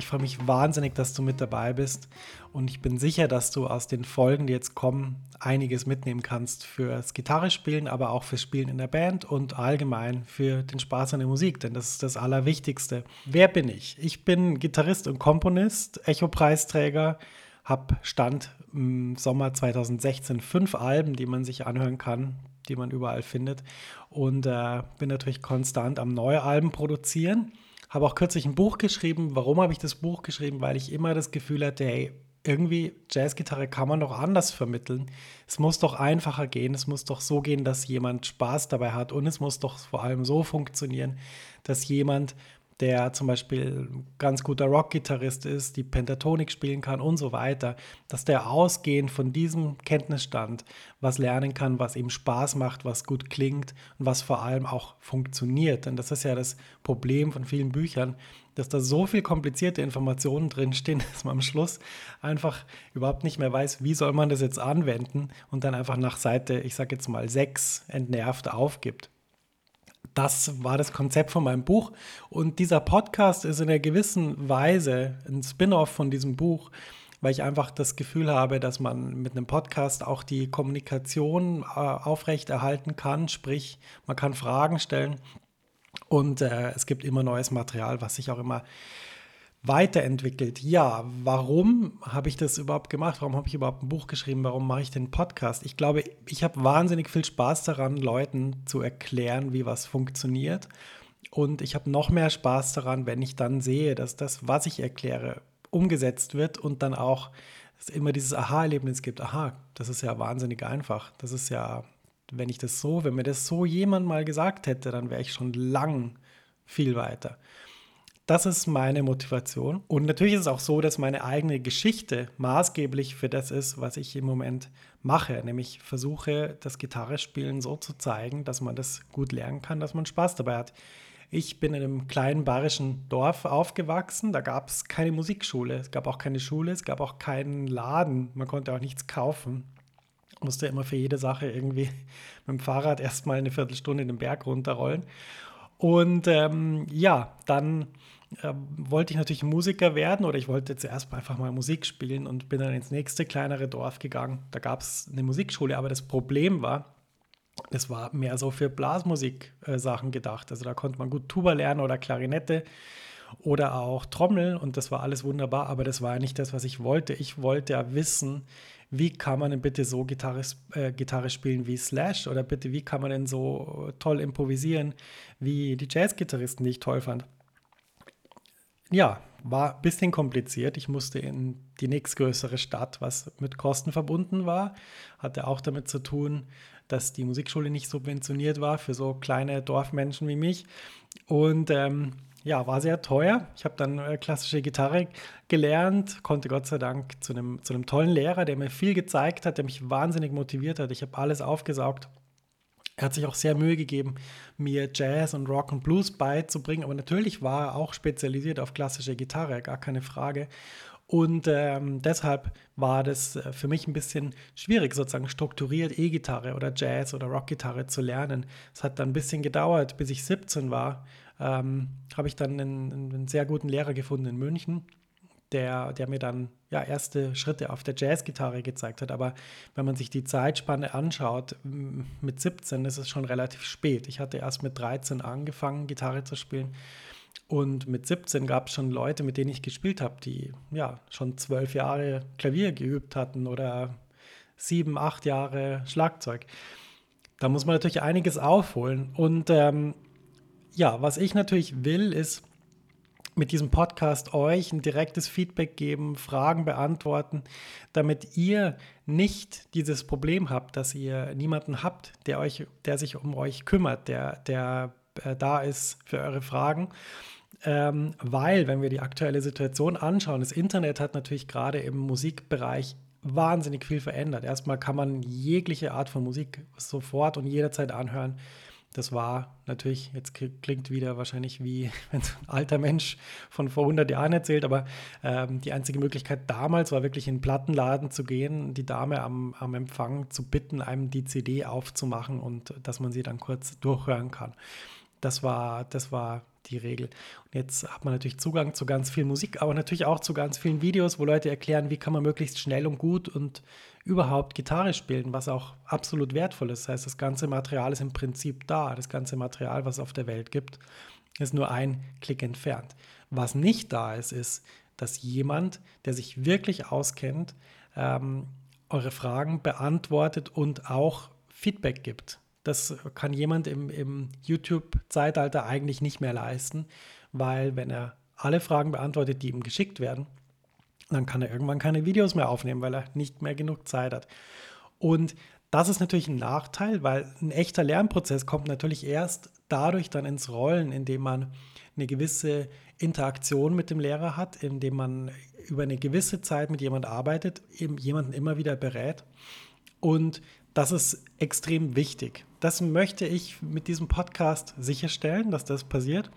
Ich freue mich wahnsinnig, dass du mit dabei bist und ich bin sicher, dass du aus den Folgen, die jetzt kommen, einiges mitnehmen kannst fürs Gitarrespielen, aber auch fürs Spielen in der Band und allgemein für den Spaß an der Musik, denn das ist das Allerwichtigste. Wer bin ich? Ich bin Gitarrist und Komponist, Echo-Preisträger, habe Stand im Sommer 2016 fünf Alben, die man sich anhören kann, die man überall findet. Und äh, bin natürlich konstant am neue produzieren. Habe auch kürzlich ein Buch geschrieben. Warum habe ich das Buch geschrieben? Weil ich immer das Gefühl hatte, hey, irgendwie Jazzgitarre kann man doch anders vermitteln. Es muss doch einfacher gehen. Es muss doch so gehen, dass jemand Spaß dabei hat. Und es muss doch vor allem so funktionieren, dass jemand der zum Beispiel ganz guter Rock-Gitarrist ist, die Pentatonik spielen kann und so weiter, dass der ausgehend von diesem Kenntnisstand was lernen kann, was ihm Spaß macht, was gut klingt und was vor allem auch funktioniert. Denn das ist ja das Problem von vielen Büchern, dass da so viel komplizierte Informationen drinstehen, dass man am Schluss einfach überhaupt nicht mehr weiß, wie soll man das jetzt anwenden und dann einfach nach Seite, ich sage jetzt mal sechs, entnervt aufgibt das war das Konzept von meinem Buch. Und dieser Podcast ist in einer gewissen Weise ein Spin-off von diesem Buch, weil ich einfach das Gefühl habe, dass man mit einem Podcast auch die Kommunikation äh, aufrechterhalten kann. Sprich, man kann Fragen stellen und äh, es gibt immer neues Material, was sich auch immer weiterentwickelt. Ja, warum habe ich das überhaupt gemacht? Warum habe ich überhaupt ein Buch geschrieben? Warum mache ich den Podcast? Ich glaube, ich habe wahnsinnig viel Spaß daran, Leuten zu erklären, wie was funktioniert. Und ich habe noch mehr Spaß daran, wenn ich dann sehe, dass das, was ich erkläre, umgesetzt wird und dann auch es immer dieses Aha-Erlebnis gibt. Aha, das ist ja wahnsinnig einfach. Das ist ja, wenn ich das so, wenn mir das so jemand mal gesagt hätte, dann wäre ich schon lang viel weiter. Das ist meine Motivation. Und natürlich ist es auch so, dass meine eigene Geschichte maßgeblich für das ist, was ich im Moment mache. Nämlich versuche, das Gitarrespielen so zu zeigen, dass man das gut lernen kann, dass man Spaß dabei hat. Ich bin in einem kleinen bayerischen Dorf aufgewachsen. Da gab es keine Musikschule. Es gab auch keine Schule. Es gab auch keinen Laden. Man konnte auch nichts kaufen. Musste immer für jede Sache irgendwie mit dem Fahrrad erstmal eine Viertelstunde den Berg runterrollen. Und ähm, ja, dann äh, wollte ich natürlich Musiker werden oder ich wollte zuerst einfach mal Musik spielen und bin dann ins nächste kleinere Dorf gegangen. Da gab es eine Musikschule, aber das Problem war, es war mehr so für Blasmusik-Sachen äh, gedacht. Also da konnte man gut Tuba lernen oder Klarinette oder auch Trommeln und das war alles wunderbar, aber das war ja nicht das, was ich wollte. Ich wollte ja wissen, wie kann man denn bitte so Gitarre, äh, Gitarre spielen wie Slash oder bitte wie kann man denn so toll improvisieren wie die Jazz-Gitarristen, die ich toll fand ja, war ein bisschen kompliziert. Ich musste in die nächstgrößere Stadt, was mit Kosten verbunden war. Hatte auch damit zu tun, dass die Musikschule nicht subventioniert war für so kleine Dorfmenschen wie mich. Und ähm, ja, war sehr teuer. Ich habe dann äh, klassische Gitarre gelernt, konnte Gott sei Dank zu einem, zu einem tollen Lehrer, der mir viel gezeigt hat, der mich wahnsinnig motiviert hat. Ich habe alles aufgesaugt er hat sich auch sehr Mühe gegeben, mir Jazz und Rock und Blues beizubringen, aber natürlich war er auch spezialisiert auf klassische Gitarre, gar keine Frage. Und ähm, deshalb war das äh, für mich ein bisschen schwierig, sozusagen strukturiert E-Gitarre oder Jazz oder Rockgitarre zu lernen. Es hat dann ein bisschen gedauert, bis ich 17 war. Ähm, habe ich dann einen, einen sehr guten Lehrer gefunden in München, der, der mir dann ja, erste Schritte auf der Jazzgitarre gezeigt hat. Aber wenn man sich die Zeitspanne anschaut, mit 17 ist es schon relativ spät. Ich hatte erst mit 13 angefangen, Gitarre zu spielen. Und mit 17 gab es schon Leute, mit denen ich gespielt habe, die ja schon zwölf Jahre Klavier geübt hatten oder sieben, acht Jahre Schlagzeug. Da muss man natürlich einiges aufholen. Und ähm, ja, was ich natürlich will, ist, mit diesem Podcast euch ein direktes Feedback geben, Fragen beantworten, damit ihr nicht dieses Problem habt, dass ihr niemanden habt, der euch, der sich um euch kümmert, der, der äh, da ist für eure Fragen. Ähm, weil, wenn wir die aktuelle Situation anschauen, das Internet hat natürlich gerade im Musikbereich wahnsinnig viel verändert. Erstmal kann man jegliche Art von Musik sofort und jederzeit anhören. Das war natürlich, jetzt klingt wieder wahrscheinlich wie wenn ein alter Mensch von vor 100 Jahren erzählt, aber ähm, die einzige Möglichkeit damals war wirklich in einen Plattenladen zu gehen, die Dame am, am Empfang zu bitten, einem die CD aufzumachen und dass man sie dann kurz durchhören kann. Das war, das war die Regel. Und jetzt hat man natürlich Zugang zu ganz viel Musik, aber natürlich auch zu ganz vielen Videos, wo Leute erklären, wie kann man möglichst schnell und gut und überhaupt Gitarre spielen, was auch absolut wertvoll ist. Das heißt, das ganze Material ist im Prinzip da. Das ganze Material, was es auf der Welt gibt, ist nur ein Klick entfernt. Was nicht da ist, ist, dass jemand, der sich wirklich auskennt, ähm, eure Fragen beantwortet und auch Feedback gibt. Das kann jemand im, im YouTube-Zeitalter eigentlich nicht mehr leisten, weil wenn er alle Fragen beantwortet, die ihm geschickt werden, dann kann er irgendwann keine Videos mehr aufnehmen, weil er nicht mehr genug Zeit hat. Und das ist natürlich ein Nachteil, weil ein echter Lernprozess kommt natürlich erst dadurch dann ins Rollen, indem man eine gewisse Interaktion mit dem Lehrer hat, indem man über eine gewisse Zeit mit jemand arbeitet, jemanden immer wieder berät. Und das ist extrem wichtig. Das möchte ich mit diesem Podcast sicherstellen, dass das passiert.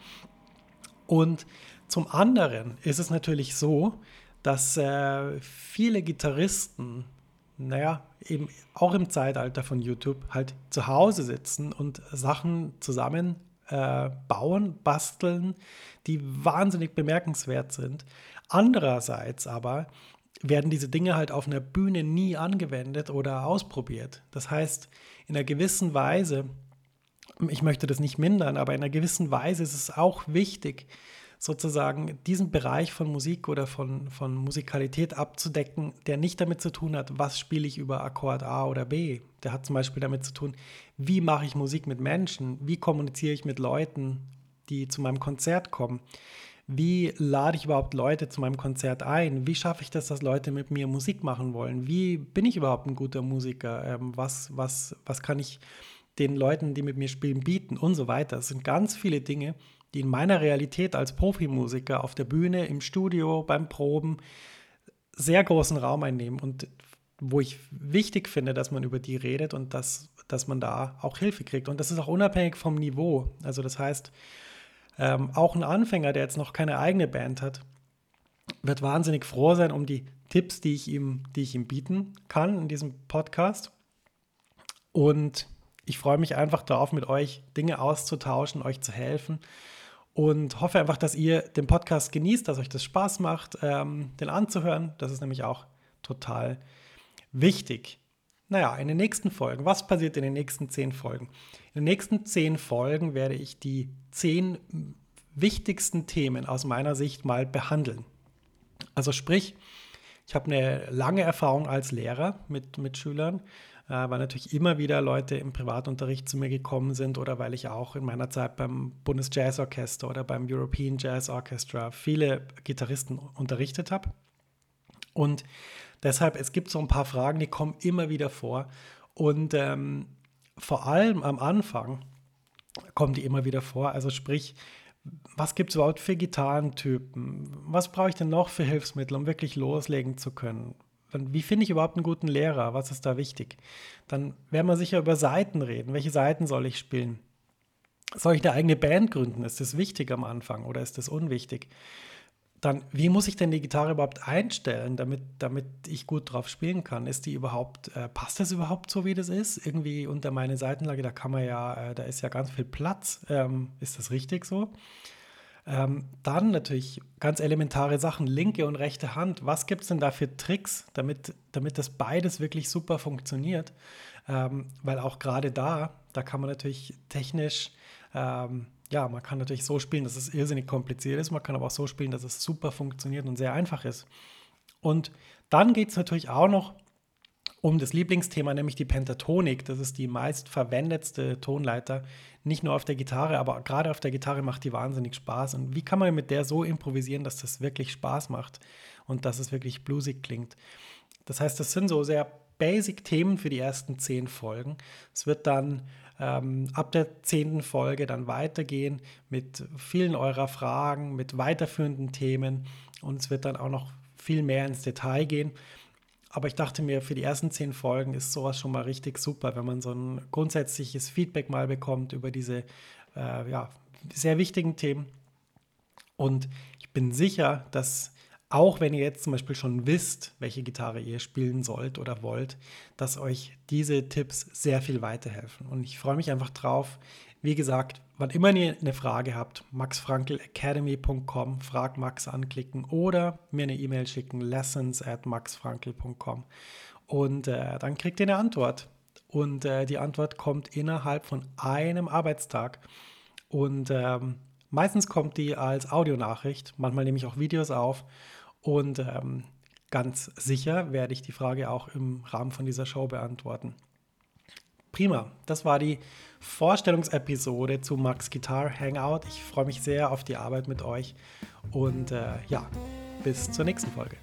Und zum anderen ist es natürlich so, dass äh, viele Gitarristen, naja, eben auch im Zeitalter von YouTube, halt zu Hause sitzen und Sachen zusammen äh, bauen, basteln, die wahnsinnig bemerkenswert sind. Andererseits aber werden diese Dinge halt auf einer Bühne nie angewendet oder ausprobiert. Das heißt, in einer gewissen Weise, ich möchte das nicht mindern, aber in einer gewissen Weise ist es auch wichtig, sozusagen diesen Bereich von Musik oder von, von Musikalität abzudecken, der nicht damit zu tun hat, was spiele ich über Akkord A oder B. Der hat zum Beispiel damit zu tun, wie mache ich Musik mit Menschen, wie kommuniziere ich mit Leuten, die zu meinem Konzert kommen. Wie lade ich überhaupt Leute zu meinem Konzert ein? Wie schaffe ich das, dass Leute mit mir Musik machen wollen? Wie bin ich überhaupt ein guter Musiker? Ähm, was, was, was kann ich den Leuten, die mit mir spielen, bieten und so weiter? Es sind ganz viele Dinge, die in meiner Realität als Profimusiker auf der Bühne, im Studio, beim Proben sehr großen Raum einnehmen und wo ich wichtig finde, dass man über die redet und dass, dass man da auch Hilfe kriegt. Und das ist auch unabhängig vom Niveau. Also das heißt, ähm, auch ein Anfänger, der jetzt noch keine eigene Band hat, wird wahnsinnig froh sein um die Tipps, die ich ihm, die ich ihm bieten kann in diesem Podcast. Und ich freue mich einfach darauf, mit euch Dinge auszutauschen, euch zu helfen und hoffe einfach, dass ihr den Podcast genießt, dass euch das Spaß macht, ähm, den anzuhören. Das ist nämlich auch total wichtig. Naja, in den nächsten Folgen, was passiert in den nächsten zehn Folgen? In den nächsten zehn Folgen werde ich die zehn wichtigsten Themen aus meiner Sicht mal behandeln. Also sprich, ich habe eine lange Erfahrung als Lehrer mit, mit Schülern äh, weil natürlich immer wieder Leute im Privatunterricht zu mir gekommen sind oder weil ich auch in meiner Zeit beim Bundesjazzorchester oder beim European Jazz Orchestra viele Gitarristen unterrichtet habe. Und deshalb, es gibt so ein paar Fragen, die kommen immer wieder vor. Und ähm, vor allem am Anfang kommen die immer wieder vor. Also sprich, was gibt es überhaupt für Gitarrentypen? Was brauche ich denn noch für Hilfsmittel, um wirklich loslegen zu können? wie finde ich überhaupt einen guten Lehrer? Was ist da wichtig? Dann werden wir sicher über Seiten reden. Welche Seiten soll ich spielen? Soll ich eine eigene Band gründen? Ist das wichtig am Anfang oder ist das unwichtig? Dann, wie muss ich denn die Gitarre überhaupt einstellen, damit, damit ich gut drauf spielen kann? Ist die überhaupt, äh, passt das überhaupt so, wie das ist? Irgendwie unter meine Seitenlage, da kann man ja, äh, da ist ja ganz viel Platz. Ähm, ist das richtig so? Ähm, dann natürlich ganz elementare Sachen, linke und rechte Hand. Was gibt es denn da für Tricks, damit, damit das beides wirklich super funktioniert? Ähm, weil auch gerade da, da kann man natürlich technisch, ähm, ja, man kann natürlich so spielen, dass es irrsinnig kompliziert ist, man kann aber auch so spielen, dass es super funktioniert und sehr einfach ist. Und dann geht es natürlich auch noch um das Lieblingsthema, nämlich die Pentatonik. Das ist die meistverwendetste Tonleiter, nicht nur auf der Gitarre, aber gerade auf der Gitarre macht die wahnsinnig Spaß. Und wie kann man mit der so improvisieren, dass das wirklich Spaß macht und dass es wirklich bluesig klingt? Das heißt, das sind so sehr basic Themen für die ersten zehn Folgen. Es wird dann ähm, ab der zehnten Folge dann weitergehen mit vielen eurer Fragen, mit weiterführenden Themen und es wird dann auch noch viel mehr ins Detail gehen. Aber ich dachte mir, für die ersten zehn Folgen ist sowas schon mal richtig super, wenn man so ein grundsätzliches Feedback mal bekommt über diese äh, ja, sehr wichtigen Themen. Und ich bin sicher, dass auch wenn ihr jetzt zum Beispiel schon wisst, welche Gitarre ihr spielen sollt oder wollt, dass euch diese Tipps sehr viel weiterhelfen. Und ich freue mich einfach drauf. Wie gesagt, wann immer ihr eine Frage habt, maxfrankelacademy.com, frag Max anklicken oder mir eine E-Mail schicken, lessons at maxfrankel.com. Und äh, dann kriegt ihr eine Antwort. Und äh, die Antwort kommt innerhalb von einem Arbeitstag. Und ähm, meistens kommt die als Audionachricht. Manchmal nehme ich auch Videos auf. Und ähm, ganz sicher werde ich die Frage auch im Rahmen von dieser Show beantworten. Prima, das war die Vorstellungsepisode zu Max Guitar Hangout. Ich freue mich sehr auf die Arbeit mit euch und äh, ja, bis zur nächsten Folge.